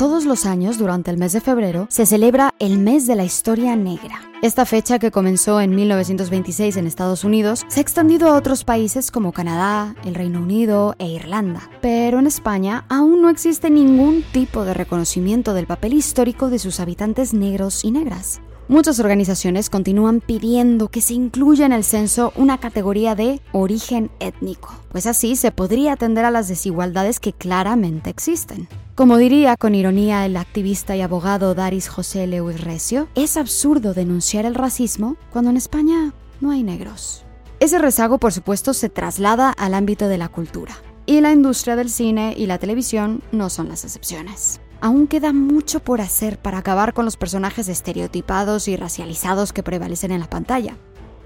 Todos los años, durante el mes de febrero, se celebra el mes de la historia negra. Esta fecha, que comenzó en 1926 en Estados Unidos, se ha extendido a otros países como Canadá, el Reino Unido e Irlanda. Pero en España aún no existe ningún tipo de reconocimiento del papel histórico de sus habitantes negros y negras. Muchas organizaciones continúan pidiendo que se incluya en el censo una categoría de origen étnico, pues así se podría atender a las desigualdades que claramente existen. Como diría con ironía el activista y abogado Daris José Lewis Recio, es absurdo denunciar el racismo cuando en España no hay negros. Ese rezago, por supuesto, se traslada al ámbito de la cultura, y la industria del cine y la televisión no son las excepciones aún queda mucho por hacer para acabar con los personajes estereotipados y racializados que prevalecen en la pantalla.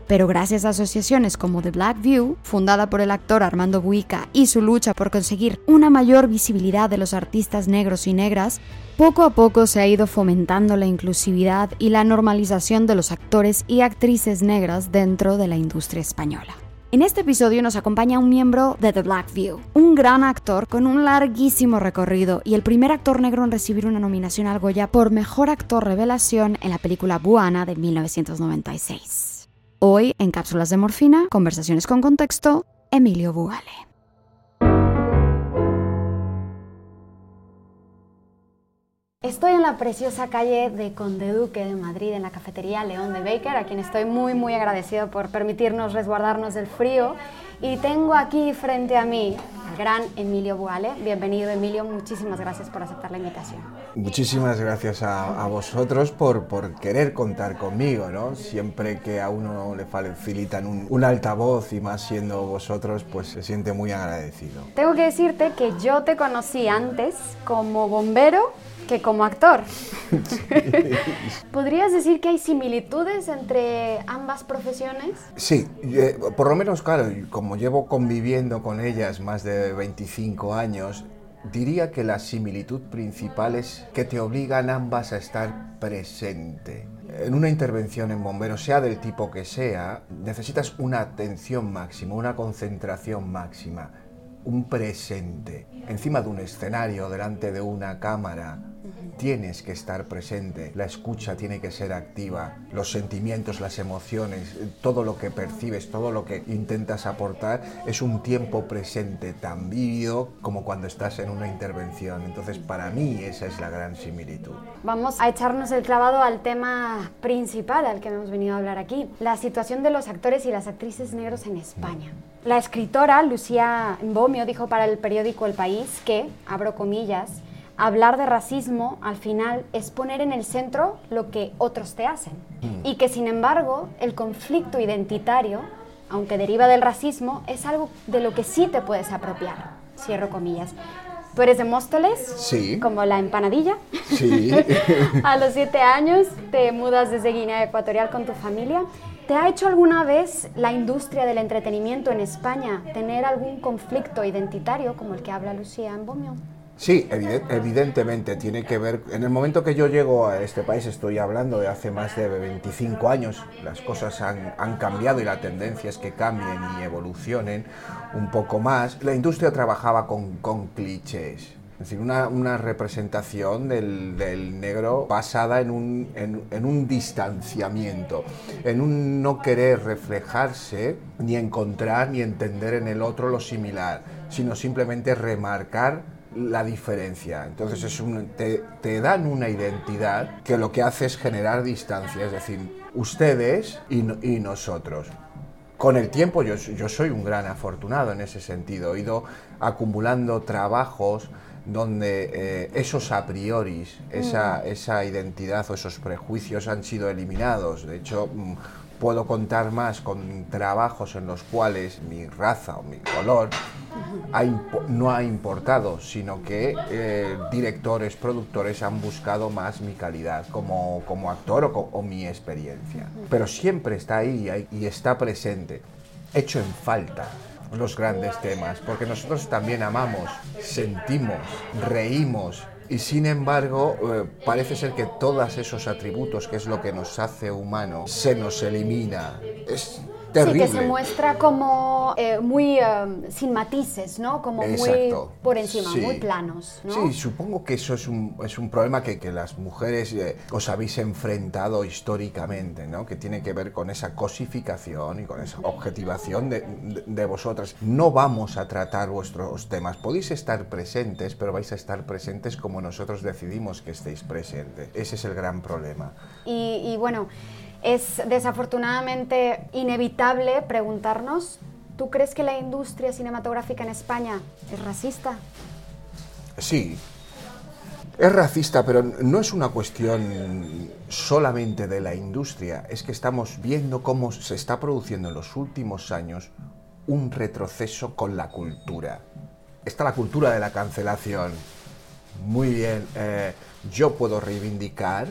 Pero gracias a asociaciones como The Black View, fundada por el actor Armando Buica, y su lucha por conseguir una mayor visibilidad de los artistas negros y negras, poco a poco se ha ido fomentando la inclusividad y la normalización de los actores y actrices negras dentro de la industria española. En este episodio nos acompaña un miembro de The Black View, un gran actor con un larguísimo recorrido y el primer actor negro en recibir una nominación al Goya por Mejor Actor Revelación en la película Buana de 1996. Hoy, en Cápsulas de Morfina, conversaciones con contexto, Emilio Bugale. Estoy en la preciosa calle de Conde Duque de Madrid, en la cafetería León de Baker, a quien estoy muy, muy agradecido por permitirnos resguardarnos del frío. Y tengo aquí frente a mí al gran Emilio Buale. Bienvenido, Emilio. Muchísimas gracias por aceptar la invitación. Muchísimas gracias a, vosotros por, por, querer contar conmigo, ¿no? Siempre que a uno le facilitan un, un altavoz y más siendo vosotros, pues se siente muy agradecido. Tengo que decirte que yo te conocí antes como bombero que como actor. ¿Podrías decir que hay similitudes entre ambas profesiones? Sí, eh, por lo menos, claro, como llevo conviviendo con ellas más de 25 años, diría que la similitud principal es que te obligan ambas a estar presente. En una intervención en bomberos, sea del tipo que sea, necesitas una atención máxima, una concentración máxima, un presente, encima de un escenario, delante de una cámara, tienes que estar presente, la escucha tiene que ser activa, los sentimientos, las emociones, todo lo que percibes, todo lo que intentas aportar es un tiempo presente tan vívido como cuando estás en una intervención. Entonces, para mí esa es la gran similitud. Vamos a echarnos el clavado al tema principal al que hemos venido a hablar aquí, la situación de los actores y las actrices negros en España. La escritora Lucía Bomio dijo para el periódico El País que, abro comillas, hablar de racismo al final es poner en el centro lo que otros te hacen. Mm. Y que sin embargo el conflicto identitario, aunque deriva del racismo, es algo de lo que sí te puedes apropiar. Cierro comillas. ¿Tú eres de Móstoles? Sí. Como la empanadilla. Sí. A los siete años te mudas desde Guinea Ecuatorial con tu familia. ¿Te ha hecho alguna vez la industria del entretenimiento en España tener algún conflicto identitario como el que habla Lucía en Bomio? Sí, evidentemente tiene que ver. En el momento que yo llego a este país, estoy hablando de hace más de 25 años, las cosas han, cambiado y la tendencia es que cambien y evolucionen un poco más. La industria trabajaba con, clichés. Es decir, una, representación del, negro basada en un, en un distanciamiento, en un no querer reflejarse, ni encontrar, ni entender en el otro lo similar, sino simplemente remarcar la diferencia. Entonces es un, te, dan una identidad que lo que hace es generar distancia, es decir, ustedes y, nosotros. Con el tiempo yo, yo, soy un gran afortunado en ese sentido. He ido acumulando trabajos donde eh, esos a priori, esa, mm. esa identidad o esos prejuicios han sido eliminados. De hecho, mm, puedo contar más con trabajos en los cuales mi raza o mi color no ha importado, sino que eh, directores, productores han buscado más mi calidad como, como actor o, o, mi experiencia. Pero siempre está ahí y está presente, hecho en falta los grandes temas, porque nosotros también amamos, sentimos, reímos, y sin embargo, eh, parece ser que todos esos atributos, que es lo que nos hace humanos, se nos elimina. Terrible. Sí, que se muestra como eh, muy eh, sin matices, ¿no? Como muy por encima, muy planos, ¿no? Sí, supongo que eso es un, es un problema que, que las mujeres eh, os habéis enfrentado históricamente, ¿no? Que tiene que ver con esa cosificación y con esa objetivación de, de, vosotras. No vamos a tratar vuestros temas. Podéis estar presentes, pero vais a estar presentes como nosotros decidimos que estéis presentes. Ese es el gran problema. y, y bueno es desafortunadamente inevitable preguntarnos, ¿tú crees que la industria cinematográfica en España es racista? Sí, es racista, pero no es una cuestión solamente de la industria, es que estamos viendo cómo se está produciendo en los últimos años un retroceso con la cultura. Está la cultura de la cancelación. Muy bien, eh, yo puedo reivindicar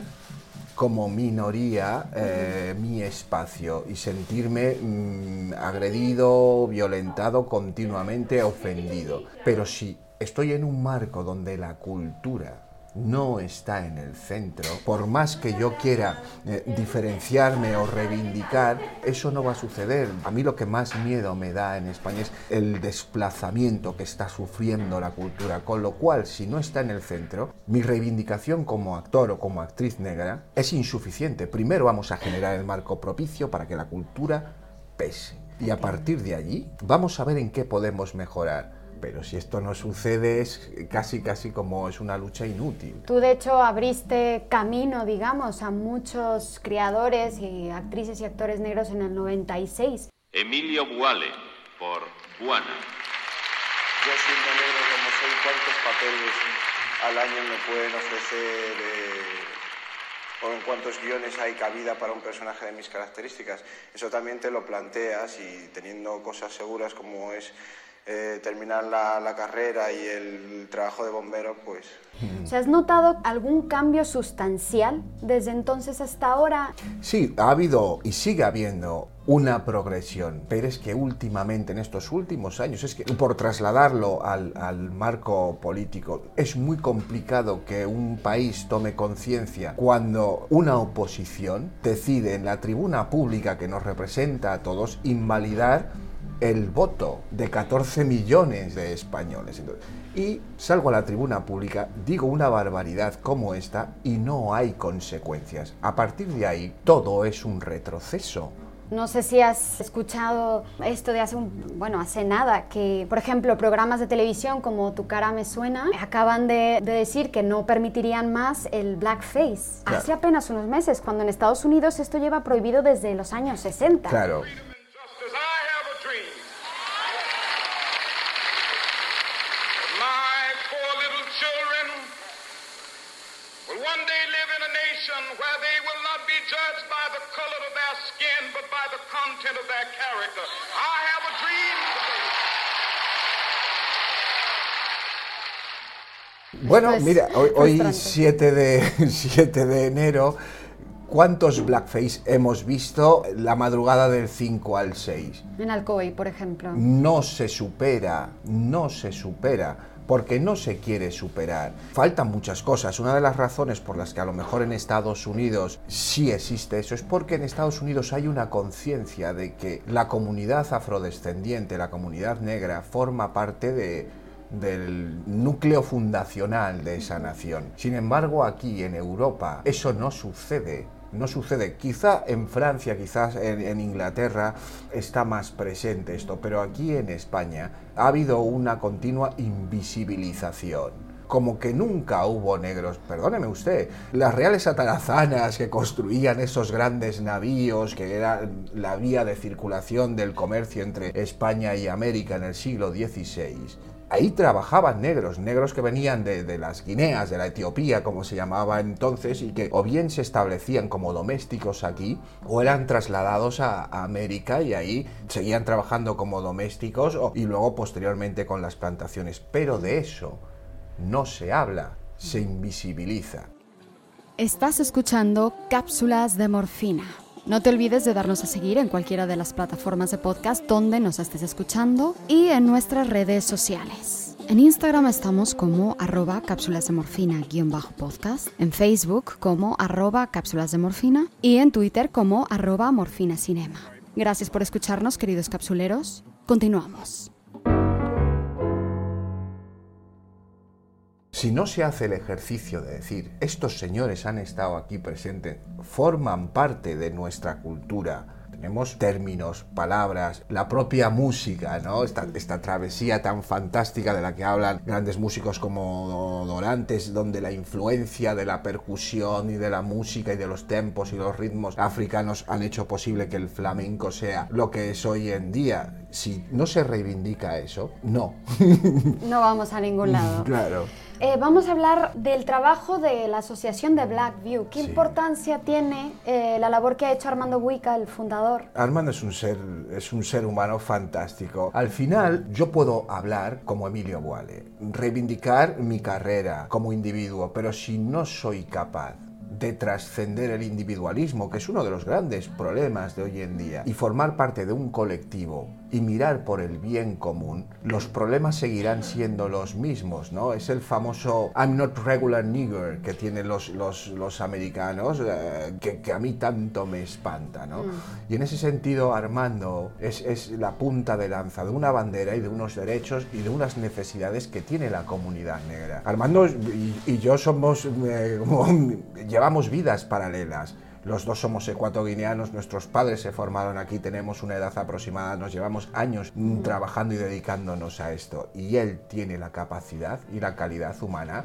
como minoría eh, mi espacio y sentirme mm, agredido, violentado continuamente, ofendido. Pero si estoy en un marco donde la cultura no está en el centro, por más que yo quiera eh, diferenciarme o reivindicar, eso no va a suceder. A mí lo que más miedo me da en España es el desplazamiento que está sufriendo la cultura, con lo cual si no está en el centro, mi reivindicación como actor o como actriz negra es insuficiente. Primero vamos a generar el marco propicio para que la cultura pese. Y a partir de allí vamos a ver en qué podemos mejorar pero si esto no sucede es casi casi como es una lucha inútil. Tú de hecho abriste camino, digamos, a muchos creadores y actrices y actores negros en el 96. Emilio Buale, por Buana. Yo siendo negro como soy, ¿cuántos papeles al año me pueden ofrecer eh, o en cuántos guiones hay cabida para un personaje de mis características? Eso también te lo planteas y teniendo cosas seguras como es eh, terminar la, carrera y el trabajo de bombero, pues... ¿Se ¿Has notado algún cambio sustancial desde entonces hasta ahora? Sí, ha habido y sigue habiendo una progresión, pero es que últimamente, en estos últimos años, es que por trasladarlo al, al marco político, es muy complicado que un país tome conciencia cuando una oposición decide en la tribuna pública que nos representa a todos invalidar el voto de 14 millones de españoles. Y salgo a la tribuna pública, digo una barbaridad como esta y no hay consecuencias. A partir de ahí, todo es un retroceso. No sé si has escuchado esto de hace un, bueno, hace nada, que por ejemplo programas de televisión como Tu cara me suena acaban de, decir que no permitirían más el blackface. Hace apenas unos meses, cuando en Estados Unidos esto lleva prohibido desde los años 60. Claro. Bueno, mira, hoy, 7, de, 7 de enero, ¿cuántos blackface hemos visto la madrugada del 5 al 6? En Alcoy, por ejemplo. No se supera, no se supera porque no se quiere superar. Faltan muchas cosas. Una de las razones por las que a lo mejor en Estados Unidos sí existe eso es porque en Estados Unidos hay una conciencia de que la comunidad afrodescendiente, la comunidad negra, forma parte de, del núcleo fundacional de esa nación. Sin embargo, aquí en Europa eso no sucede no sucede. Quizá en Francia, quizás en, Inglaterra está más presente esto, pero aquí en España ha habido una continua invisibilización como que nunca hubo negros. Perdóneme usted, las reales atarazanas que construían esos grandes navíos, que era la vía de circulación del comercio entre España y América en el siglo XVI, ahí trabajaban negros, negros que venían de, las Guineas, de la Etiopía, como se llamaba entonces, y que o bien se establecían como domésticos aquí, o eran trasladados a, América y ahí seguían trabajando como domésticos y luego posteriormente con las plantaciones. Pero de eso no se habla, se invisibiliza. Estás escuchando Cápsulas de Morfina. No te olvides de darnos a seguir en cualquiera de las plataformas de podcast donde nos estés escuchando y en nuestras redes sociales. En Instagram estamos como arroba cápsulas de morfina-podcast, en Facebook como arroba cápsulas de morfina y en Twitter como arroba morfina cinema. Gracias por escucharnos, queridos capsuleros. Continuamos. Si no se hace el ejercicio de decir, estos señores han estado aquí presentes, forman parte de nuestra cultura, tenemos términos, palabras, la propia música, ¿no? Esta, esta travesía tan fantástica de la que hablan grandes músicos como Dorantes, donde la influencia de la percusión y de la música y de los tempos y los ritmos africanos han hecho posible que el flamenco sea lo que es hoy en día. Si no se reivindica eso, no. No vamos a ningún lado. claro. Eh, vamos a hablar del trabajo de la asociación de Blackview. ¿Qué Sí. importancia tiene eh, la labor que ha hecho Armando Buica, el fundador? Armando es un ser es un ser humano fantástico. Al final yo puedo hablar como Emilio Boale, reivindicar mi carrera como individuo, pero si no soy capaz de trascender el individualismo, que es uno de los grandes problemas de hoy en día, y formar parte de un colectivo y mirar por el bien común, los problemas seguirán siendo los mismos, ¿no? Es el famoso I'm not regular nigger que tienen los, los, los americanos, eh, que, que a mí tanto me espanta, ¿no? Y en ese sentido, Armando es, es la punta de lanza de una bandera y de unos derechos y de unas necesidades que tiene la comunidad negra. Armando y, y yo somos, eh, como, llevamos vidas paralelas. Los dos somos ecuatoguineanos, nuestros padres se formaron aquí, tenemos una edad aproximada, nos llevamos años trabajando y dedicándonos a esto. Y él tiene la capacidad y la calidad humana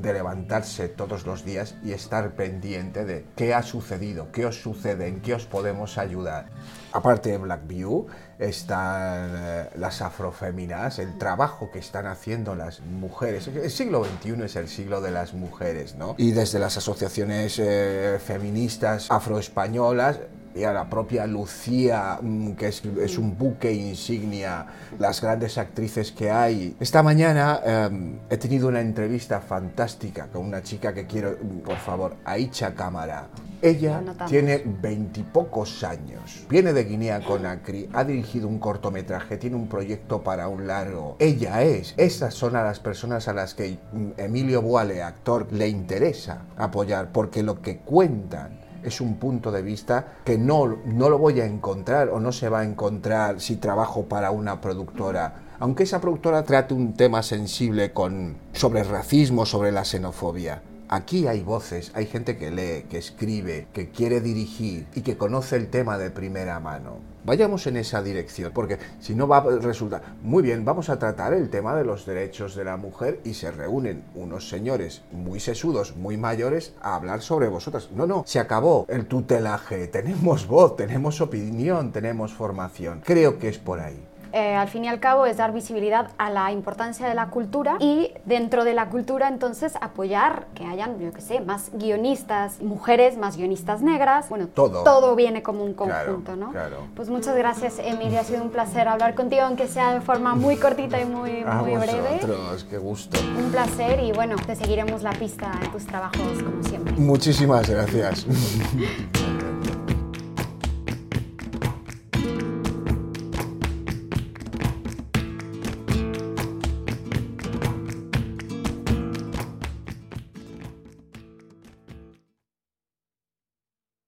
de levantarse todos los días y estar pendiente de qué ha sucedido, qué os sucede, en qué os podemos ayudar. Aparte de Blackview, están eh, las afroféminas, el trabajo que están haciendo las mujeres. El siglo XXI es el siglo de las mujeres, ¿no? Y desde las asociaciones eh, feministas afroespañolas y a la propia Lucía, mm, que es, es un buque insignia, las grandes actrices que hay. Esta mañana eh, he tenido una entrevista fantástica con una chica que quiero, mm, por favor, Aicha Cámara. Ella tiene veintipocos años, viene de Guinea Conakry, ha dirigido un cortometraje, tiene un proyecto para un largo. Ella es, esas son a las personas a las que mm, Emilio Boale, actor, le interesa apoyar, porque lo que cuentan es un punto de vista que no, no lo voy a encontrar o no se va a encontrar si trabajo para una productora. Aunque esa productora trate un tema sensible con, sobre racismo, sobre la xenofobia. Aquí hay voces, hay gente que lee, que escribe, que quiere dirigir y que conoce el tema de primera mano. Vayamos en esa dirección, porque si no va a resultar muy bien, vamos a tratar el tema de los derechos de la mujer y se reúnen unos señores muy sesudos, muy mayores, a hablar sobre vosotras. No, no, se acabó el tutelaje, tenemos voz, tenemos opinión, tenemos formación. Creo que es por ahí. Eh, al fin y al cabo es dar visibilidad a la importancia de la cultura y dentro de la cultura entonces apoyar que hayan, yo qué sé, más guionistas, mujeres, más guionistas negras. Bueno, Todo. todo viene como un Claro, conjunto, ¿no? claro. Pues muchas gracias, Emilia. Ha sido un placer hablar contigo, aunque sea de forma muy cortita y muy, A muy breve. vosotros, qué gusto. Un placer y bueno, te seguiremos la pista en tus trabajos como siempre. Muchísimas gracias.